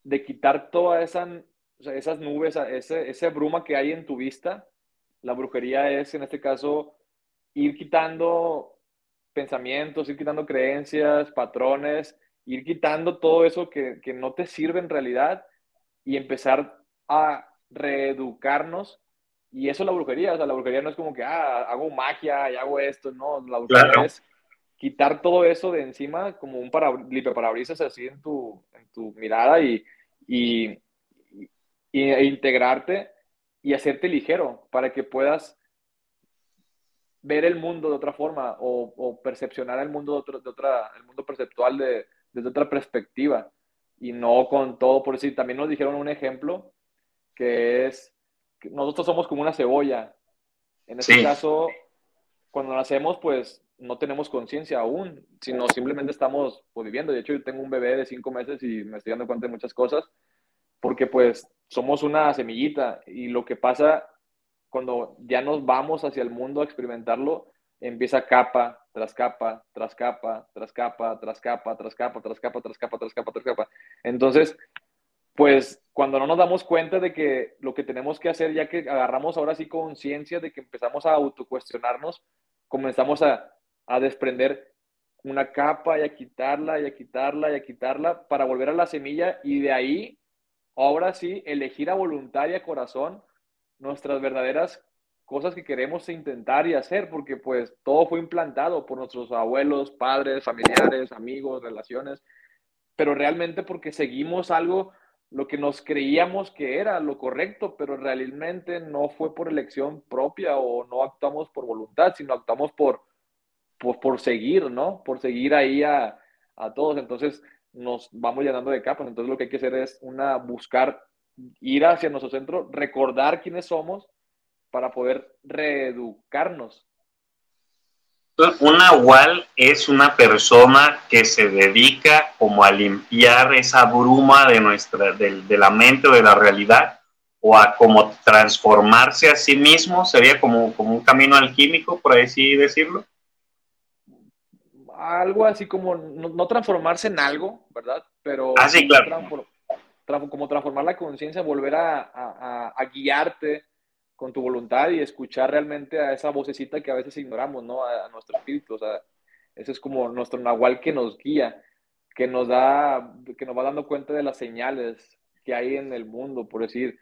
de quitar toda esa, esas nubes, ese, esa bruma que hay en tu vista. La brujería es, en este caso, ir quitando pensamientos, ir quitando creencias, patrones, ir quitando todo eso que, que no te sirve en realidad y empezar a reeducarnos Y eso es la brujería, o sea, la brujería no es como que, ah, hago magia y hago esto, no, la brujería es quitar todo eso de encima como un para, parabrisas así en tu, en tu mirada y, y, e integrarte y hacerte ligero para que puedas ver el mundo de otra forma o, o percepcionar el mundo de, de, otra, el mundo perceptual de, desde otra perspectiva y no con todo, por decir, también nos dijeron un ejemplo que es, que nosotros somos como una cebolla. En este caso, cuando nacemos, pues no tenemos conciencia aún, sino simplemente estamos pues, viviendo. De hecho, yo tengo un bebé de cinco meses y me estoy dando cuenta de muchas cosas, porque pues somos una semillita y lo que pasa cuando ya nos vamos hacia el mundo a experimentarlo, empieza capa tras capa, tras capa, tras capa, tras capa, tras capa, tras capa, tras capa, tras capa, tras capa. Entonces, pues cuando no nos damos cuenta de que lo que tenemos que hacer, ya que agarramos ahora sí conciencia de que empezamos a autocuestionarnos, comenzamos a, a desprender una capa y a quitarla y a quitarla y a quitarla para volver a la semilla y de ahí, ahora sí, elegir a voluntad y a corazón nuestras verdaderas cosas que queremos intentar y hacer, porque pues todo fue implantado por nuestros abuelos, padres, familiares, amigos, relaciones, pero realmente porque seguimos algo, lo que nos creíamos que era lo correcto, pero realmente no fue por elección propia o no actuamos por voluntad, sino actuamos por, por, por seguir, ¿no? Por seguir ahí a, a todos. Entonces nos vamos llenando de capas. Entonces lo que hay que hacer es una, buscar ir hacia nuestro centro, recordar quiénes somos para poder reeducarnos. Un nahual es una persona que se dedica como a limpiar esa bruma de nuestra, de, de la mente o de la realidad, o a como transformarse a sí mismo, sería como, como un camino alquímico, por así decirlo. Algo así como, no, transformarse en algo, ¿verdad? Pero ah, claro. como transformar la conciencia, volver a, a, a guiarte con tu voluntad y escuchar realmente a esa vocecita que a veces ignoramos, ¿no? A, nuestro espíritu, o sea, ese es como nuestro nahual que nos guía, que nos da, que nos va dando cuenta de las señales que hay en el mundo, por decir,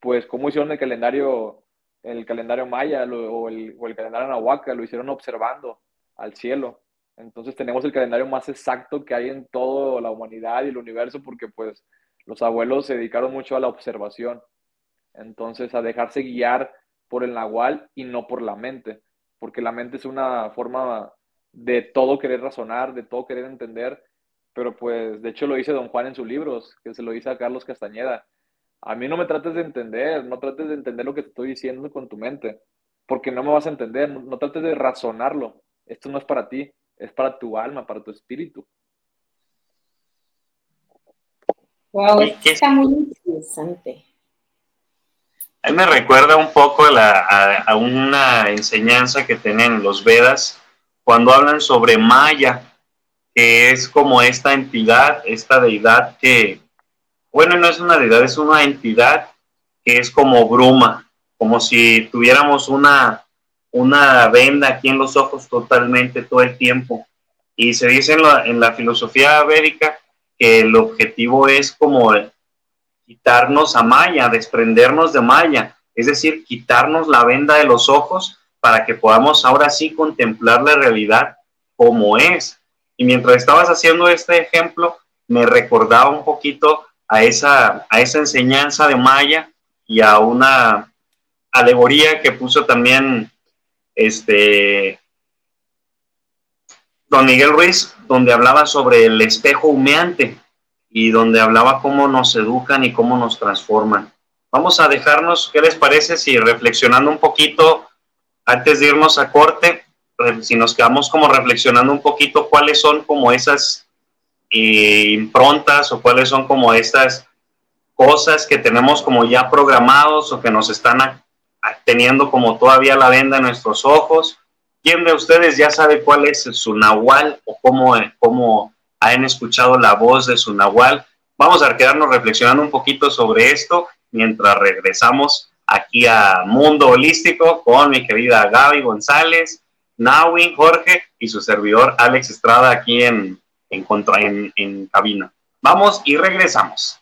pues cómo hicieron el calendario, el calendario maya o, el, o el calendario nahuaca, lo hicieron observando al cielo. Entonces tenemos el calendario más exacto que hay en toda la humanidad y el universo porque pues los abuelos se dedicaron mucho a la observación. Entonces, a dejarse guiar por el nahual y no por la mente, porque la mente es una forma de todo querer razonar, de todo querer entender, pero pues de hecho lo dice Don Juan en sus libros, que se lo dice a Carlos Castañeda. A mí no me trates de entender, no trates de entender lo que te estoy diciendo con tu mente, porque no me vas a entender, no, trates de razonarlo. Esto no es para ti, es para tu alma, para tu espíritu. Wow, está muy interesante. A mí me recuerda un poco a, una enseñanza que tienen los Vedas cuando hablan sobre Maya, que es como esta entidad, esta deidad que, bueno, no es una deidad, es una entidad que es como bruma, como si tuviéramos una, una venda aquí en los ojos totalmente todo el tiempo. Y se dice en la, filosofía védica que el objetivo es como quitarnos a Maya, desprendernos de Maya, es decir, quitarnos la venda de los ojos para que podamos ahora sí contemplar la realidad como es. Y mientras estabas haciendo este ejemplo, me recordaba un poquito a esa, a esa enseñanza de Maya y a una alegoría que puso también este don Miguel Ruiz, donde hablaba sobre el espejo humeante y donde hablaba cómo nos educan y cómo nos transforman. Vamos a dejarnos, ¿qué les parece si reflexionando un poquito, antes de irnos a corte, si nos quedamos como reflexionando un poquito cuáles son como esas eh, improntas o cuáles son como estas cosas que tenemos como ya programados o que nos están teniendo como todavía la venda en nuestros ojos. ¿Quién de ustedes ya sabe cuál es su nahual o cómo, cómo han escuchado la voz de su Nahual. Vamos a quedarnos reflexionando un poquito sobre esto mientras regresamos aquí a Mundo Holístico con mi querida Gaby González, Nawi, Jorge y su servidor Alex Estrada aquí en, en, contra, en, en cabina. Vamos y regresamos.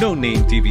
No Name TV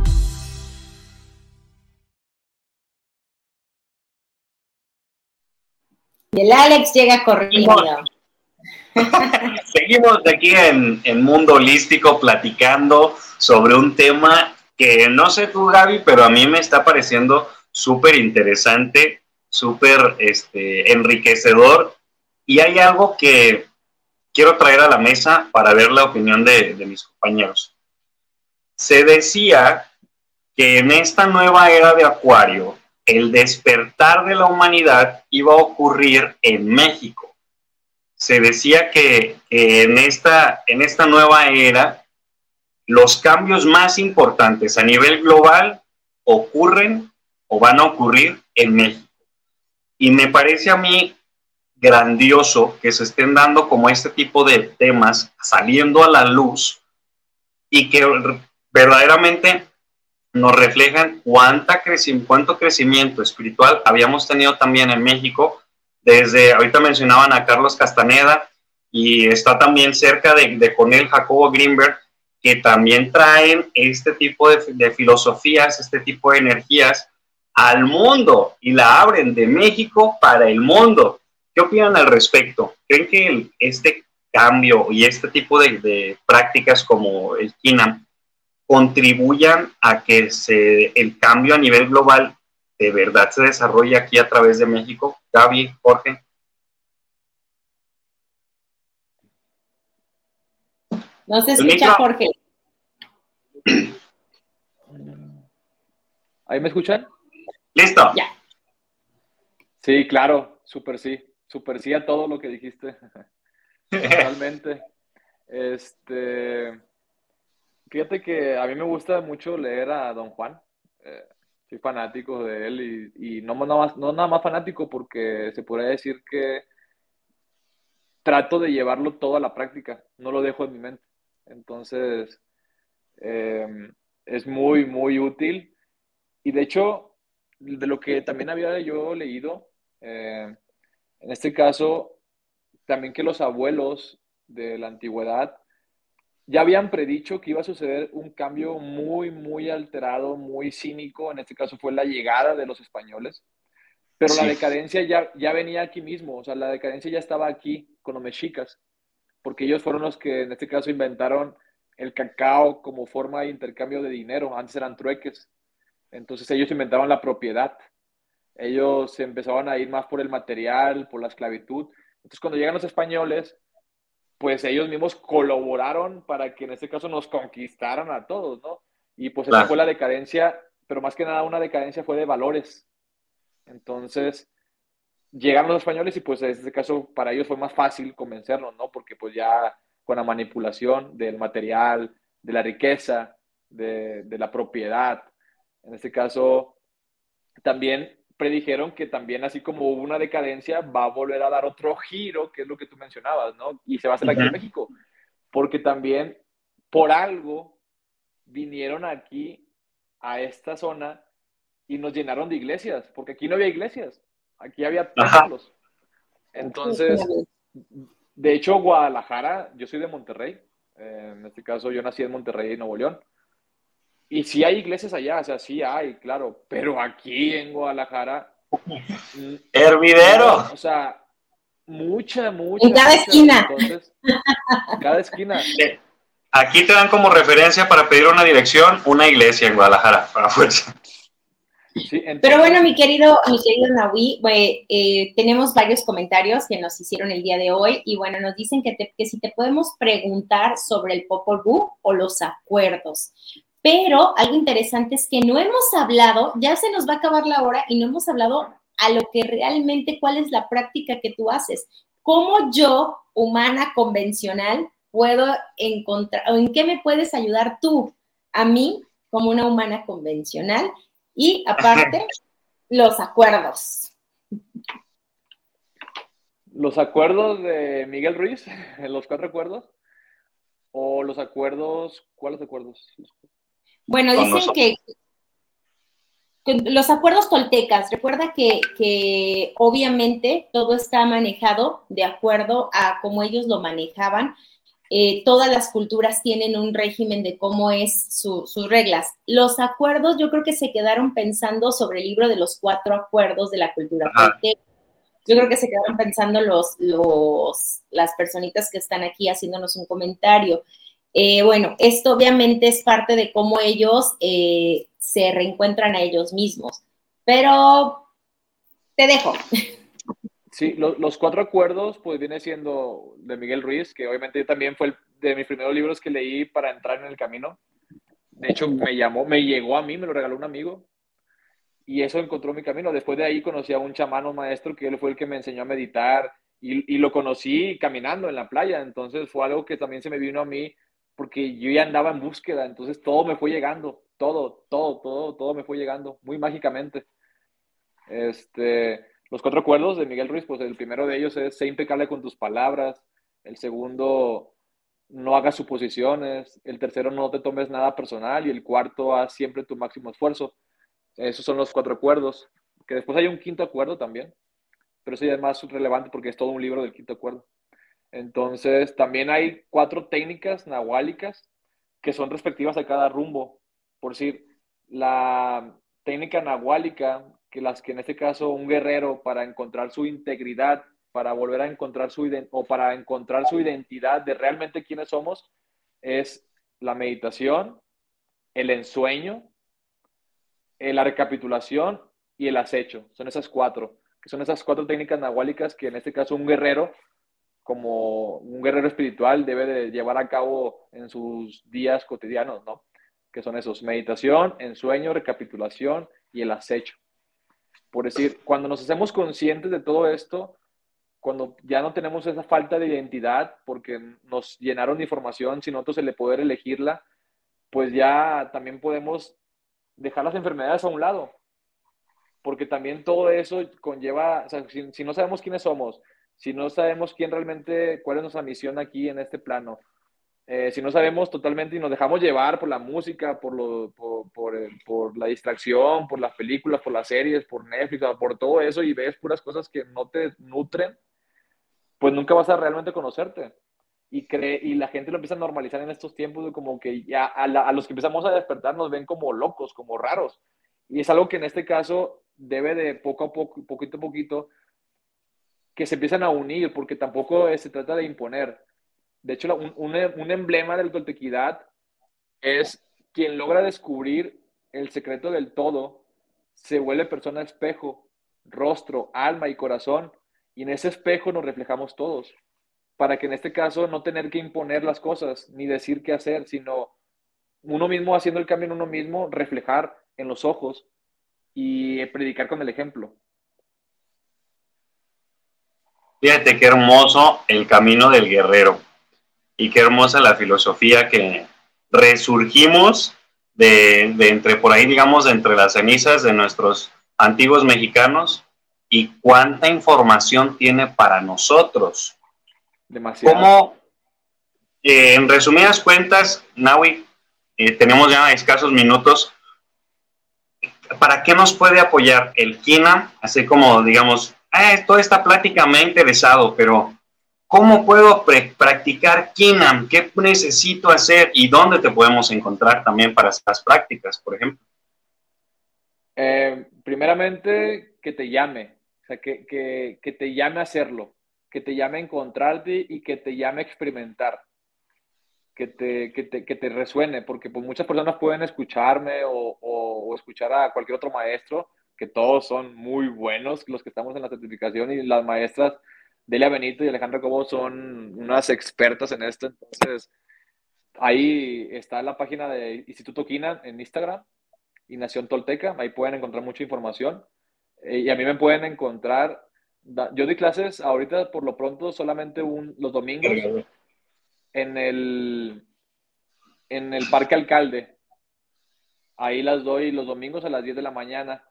Y el Alex llega corriendo. Seguimos aquí en, Mundo Holístico platicando sobre un tema que no sé tú, Gaby, pero a mí me está pareciendo súper interesante, súper este, enriquecedor. Y hay algo que quiero traer a la mesa para ver la opinión de, de mis compañeros. Se decía que en esta nueva era de Acuario, el despertar de la humanidad iba a ocurrir en México. Se decía que, en, esta, en esta nueva era, los cambios más importantes a nivel global ocurren o van a ocurrir en México. Y me parece a mí grandioso que se estén dando como este tipo de temas saliendo a la luz y que verdaderamente nos reflejan cuánta creci cuánto crecimiento espiritual habíamos tenido también en México. Desde, ahorita mencionaban a Carlos Castaneda y está también cerca de, de con él Jacobo Greenberg, que también traen este tipo de, filosofías, este tipo de energías al mundo y la abren de México para el mundo. ¿Qué opinan al respecto? ¿Creen que este cambio y este tipo de, de prácticas como el KINAM contribuyan a que se, el cambio a nivel global de verdad se desarrolle aquí a través de México? Gaby, Jorge. No se escucha, Jorge. ¿Ahí me escuchan? Listo. Ya. Sí, claro, súper sí, súper sí a todo lo que dijiste. Totalmente. Este, fíjate que a mí me gusta mucho leer a Don Juan. Eh, soy fanático de él y, y no, nada más, nada más fanático porque se podría decir que trato de llevarlo todo a la práctica, no lo dejo en mi mente. Entonces, eh, es muy, muy útil. Y de hecho, de lo que también había yo leído, eh, en este caso, también que los abuelos de la antigüedad ya habían predicho que iba a suceder un cambio muy, muy alterado, muy cínico. En este caso fue la llegada de los españoles. Pero la decadencia ya, ya venía aquí mismo, o sea, la decadencia ya estaba aquí con los mexicas, porque ellos fueron los que en este caso inventaron el cacao como forma de intercambio de dinero. Antes eran trueques. Entonces ellos inventaron la propiedad. Ellos empezaban a ir más por el material, por la esclavitud. Entonces cuando llegan los españoles, pues ellos mismos colaboraron para que en este caso nos conquistaran a todos, ¿no? Y pues esa fue la decadencia, pero más que nada una decadencia fue de valores. Entonces, llegaron los españoles y pues en este caso para ellos fue más fácil convencerlos, ¿no? Porque pues ya con la manipulación del material, de la riqueza, de, de la propiedad, en este caso también predijeron que también así como hubo una decadencia, va a volver a dar otro giro, que es lo que tú mencionabas, ¿no? Y se va a hacer aquí en México, porque también por algo vinieron aquí a esta zona y nos llenaron de iglesias, porque aquí no había iglesias, aquí había templos. Entonces, de hecho, Guadalajara, yo soy de Monterrey, eh, en este caso yo nací en Monterrey, Nuevo León, y sí hay iglesias allá, o sea, sí hay, claro, pero aquí en Guadalajara... Mm, ¡Hervidero! O sea, mucha, mucha... En cada esquina. Entonces, en cada esquina. Aquí te dan como referencia para pedir una dirección una iglesia en Guadalajara, para fuerza. Pero bueno, mi querido, mi querido Nahui, eh, tenemos varios comentarios que nos hicieron el día de hoy y bueno, nos dicen que, que si te podemos preguntar sobre el Popol Vuh o los acuerdos. Pero algo interesante es que no hemos hablado, ya se nos va a acabar la hora y no hemos hablado a lo que realmente, cuál es la práctica que tú haces. ¿Cómo yo, humana convencional, puedo encontrar, o en qué me puedes ayudar tú a mí como una humana convencional? Y aparte, los acuerdos. Los acuerdos de Miguel Ruiz, los cuatro acuerdos, o los acuerdos, ¿cuáles acuerdos? Bueno, dicen que, los acuerdos toltecas, recuerda que, obviamente todo está manejado de acuerdo a cómo ellos lo manejaban. Eh, todas las culturas tienen un régimen de cómo es sus reglas. Los acuerdos yo creo que se quedaron pensando sobre el libro de los cuatro acuerdos de la cultura tolteca. Yo creo que se quedaron pensando los, los, las personitas que están aquí haciéndonos un comentario. Eh, bueno, esto obviamente es parte de cómo ellos eh, se reencuentran a ellos mismos, pero te dejo. Sí, los cuatro acuerdos, pues viene siendo de Miguel Ruiz, que obviamente también fue de mis primeros libros que leí para entrar en el camino. De hecho, me llamó, me llegó a mí, me lo regaló un amigo, y eso encontró mi camino. Después de ahí conocí a un chamano maestro que él fue el que me enseñó a meditar, y, y lo conocí caminando en la playa, entonces fue algo que también se me vino a mí porque yo ya andaba en búsqueda, entonces todo me fue llegando, todo, todo, todo, todo me fue llegando, muy mágicamente. Este, los cuatro acuerdos de Miguel Ruiz, pues el primero de ellos es, sé impecable con tus palabras, el segundo, no hagas suposiciones, el tercero, no te tomes nada personal y el cuarto, haz siempre tu máximo esfuerzo. Esos son los cuatro acuerdos, que después hay un quinto acuerdo también, pero eso es más relevante porque es todo un libro del quinto acuerdo. Entonces, también hay cuatro técnicas nahuálicas que son respectivas a cada rumbo. Por decir, la técnica nahuálica, que las que en este caso un guerrero para encontrar su integridad, para volver a encontrar su o para encontrar su identidad de realmente quiénes somos, es la meditación, el ensueño, eh, la recapitulación y el acecho. Son esas cuatro, que son esas cuatro técnicas nahuálicas que en este caso un guerrero como un guerrero espiritual debe de llevar a cabo en sus días cotidianos, ¿no? Que son esos, meditación, ensueño, recapitulación y el acecho. Por decir, cuando nos hacemos conscientes de todo esto, cuando ya no tenemos esa falta de identidad porque nos llenaron de información sin nosotros el poder elegirla, pues ya también podemos dejar las enfermedades a un lado. Porque también todo eso conlleva, o sea, si no sabemos quiénes somos, si no sabemos quién realmente, cuál es nuestra misión aquí en este plano, eh, si no sabemos totalmente y nos dejamos llevar por la música, por, lo, por, eh, por, la distracción, por las películas, por las series, por Netflix, por todo eso y ves puras cosas que no te nutren, pues nunca vas a realmente conocerte. Y, cree, y la gente lo empieza a normalizar en estos tiempos, como que ya a, a los que empezamos a despertar nos ven como locos, como raros. Y es algo que en este caso debe de poco a poco, poquito a poquito, que se empiezan a unir, porque tampoco se trata de imponer. De hecho, un, un, emblema de la es quien logra descubrir el secreto del todo, se vuelve persona espejo, rostro, alma y corazón, y en ese espejo nos reflejamos todos, para que en este caso no tener que imponer las cosas, ni decir qué hacer, sino uno mismo haciendo el cambio en uno mismo, reflejar en los ojos y predicar con el ejemplo. Fíjate qué hermoso el camino del guerrero y qué hermosa la filosofía que resurgimos de, de entre por ahí, digamos, de entre las cenizas de nuestros antiguos mexicanos y cuánta información tiene para nosotros. Demasiado. ¿Cómo, eh, en resumidas cuentas, Nawi, eh, tenemos ya escasos minutos, ¿para qué nos puede apoyar el KINAM? Así como, digamos, ah, toda esta plática pero ¿cómo puedo practicar KINAM? ¿Qué necesito hacer? ¿Y dónde te podemos encontrar también para estas prácticas, por ejemplo? Eh, primeramente, que te llame, o sea, que, que, que te llame a hacerlo, que te llame a encontrarte y que te llame a experimentar que te, que te, que te resuene, porque pues, muchas personas pueden escucharme o, o, escuchar a cualquier otro maestro, que todos son muy buenos, los que estamos en la certificación, y las maestras Delia Benito y Alejandra Cobo son unas expertas en esto, entonces ahí está la página de Instituto Quina en Instagram y Nación Tolteca, ahí pueden encontrar mucha información, eh, y a mí me pueden encontrar, yo doy clases ahorita por lo pronto solamente un, los domingos, en el, en el Parque Alcalde. Ahí las doy los domingos a las 10 de la mañana.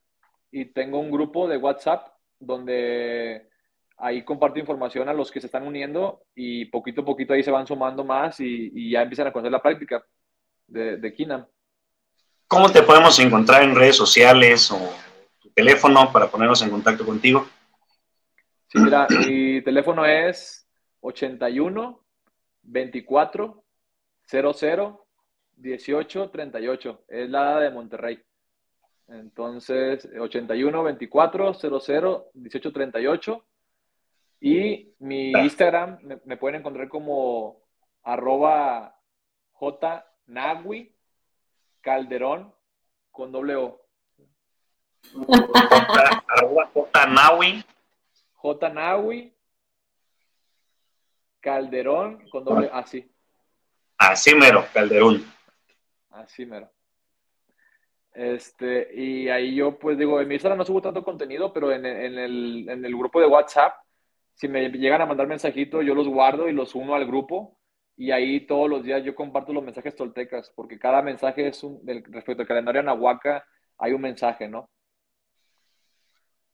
Y tengo un grupo de WhatsApp donde ahí comparto información a los que se están uniendo y poquito a poquito ahí se van sumando más y, ya empiezan a conocer la práctica de, de Kinam. ¿Cómo te podemos encontrar en redes sociales o tu teléfono para ponernos en contacto contigo? Sí, mira, mi teléfono es 81 24 00 18 38. Es la de Monterrey. Entonces, 81 24 00 18 38. Y mi Instagram me, pueden encontrar como arroba jnawi calderón con doble O. arroba jnawi. jnawi Calderón con doble así. Así mero, Calderón. Así mero. Este, y ahí yo, pues digo, en mi Instagram no subo tanto contenido, pero en, el, en el grupo de WhatsApp, si me llegan a mandar mensajitos, yo los guardo y los uno al grupo. Y ahí todos los días yo comparto los mensajes toltecas, porque cada mensaje es un, respecto al calendario Anahuaca, hay un mensaje, ¿no?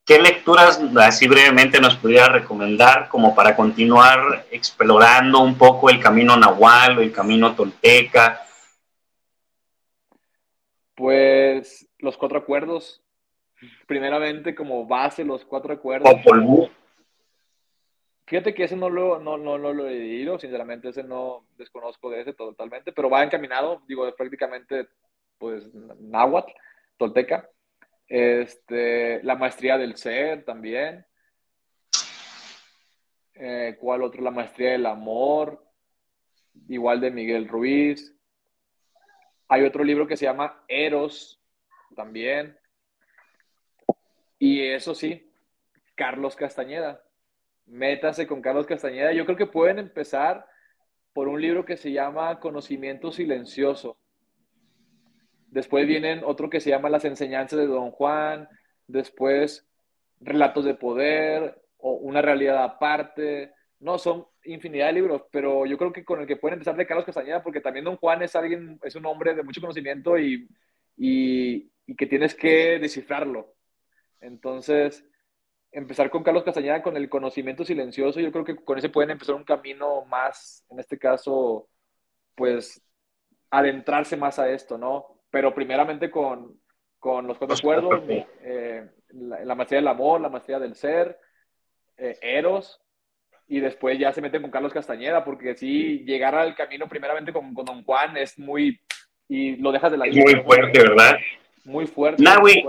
¿Qué lecturas así brevemente nos pudiera recomendar como para continuar explorando un poco el camino nahual o el camino tolteca? Pues los cuatro acuerdos. Primeramente como base los cuatro acuerdos. Fíjate que ese no lo, no, no, no lo he leído, sinceramente ese no desconozco de ese totalmente, pero va encaminado, digo, es prácticamente pues náhuatl, tolteca. Este, la maestría del ser también. Eh, ¿Cuál otro? La maestría del amor, igual de Miguel Ruiz. Hay otro libro que se llama Eros, también. Y eso sí, Carlos Castañeda. Métase con Carlos Castañeda. Yo creo que pueden empezar por un libro que se llama Conocimiento Silencioso. Después vienen otro que se llama Las enseñanzas de Don Juan, después Relatos de Poder o Una realidad aparte. No, son infinidad de libros, pero yo creo que con el que pueden empezar de Carlos Castañeda, porque también Don Juan es alguien, es un hombre de mucho conocimiento y, y, y que tienes que descifrarlo. Entonces, empezar con Carlos Castañeda con el conocimiento silencioso, yo creo que con ese pueden empezar un camino más, en este caso, pues adentrarse más a esto, ¿no? pero primeramente con, con los cuatro acuerdos, eh, la, la, maestría del amor, la maestría del ser, eh, Eros, y después ya se meten con Carlos Castañeda, porque si llegar al camino primeramente con, con Don Juan es muy, y lo dejas de la Es muy fuerte, ¿verdad? Muy fuerte. Nahui,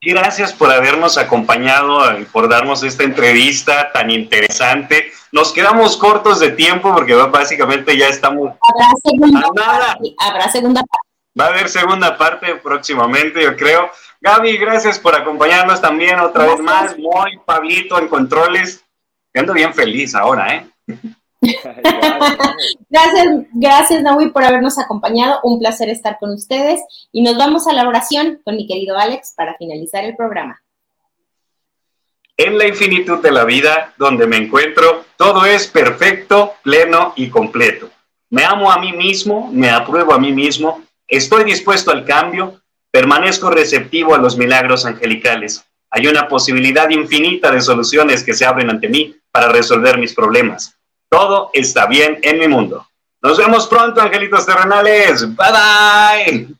gracias por habernos acompañado y por darnos esta entrevista tan interesante. Nos quedamos cortos de tiempo porque básicamente ya estamos... Habrá segunda, habrá segunda parte. Va a haber segunda parte próximamente, yo creo. Gaby, gracias por acompañarnos también otra vez más. Muy Pablito en controles. Ando bien feliz ahora, ¿eh? gracias, gracias Naui por habernos acompañado. Un placer estar con ustedes. Y nos vamos a la oración con mi querido Alex para finalizar el programa. En la infinitud de la vida, donde me encuentro, todo es perfecto, pleno y completo. Me amo a mí mismo, me apruebo a mí mismo, estoy dispuesto al cambio, permanezco receptivo a los milagros angelicales. Hay una posibilidad infinita de soluciones que se abren ante mí para resolver mis problemas. Todo está bien en mi mundo. Nos vemos pronto, angelitos terrenales. Bye bye.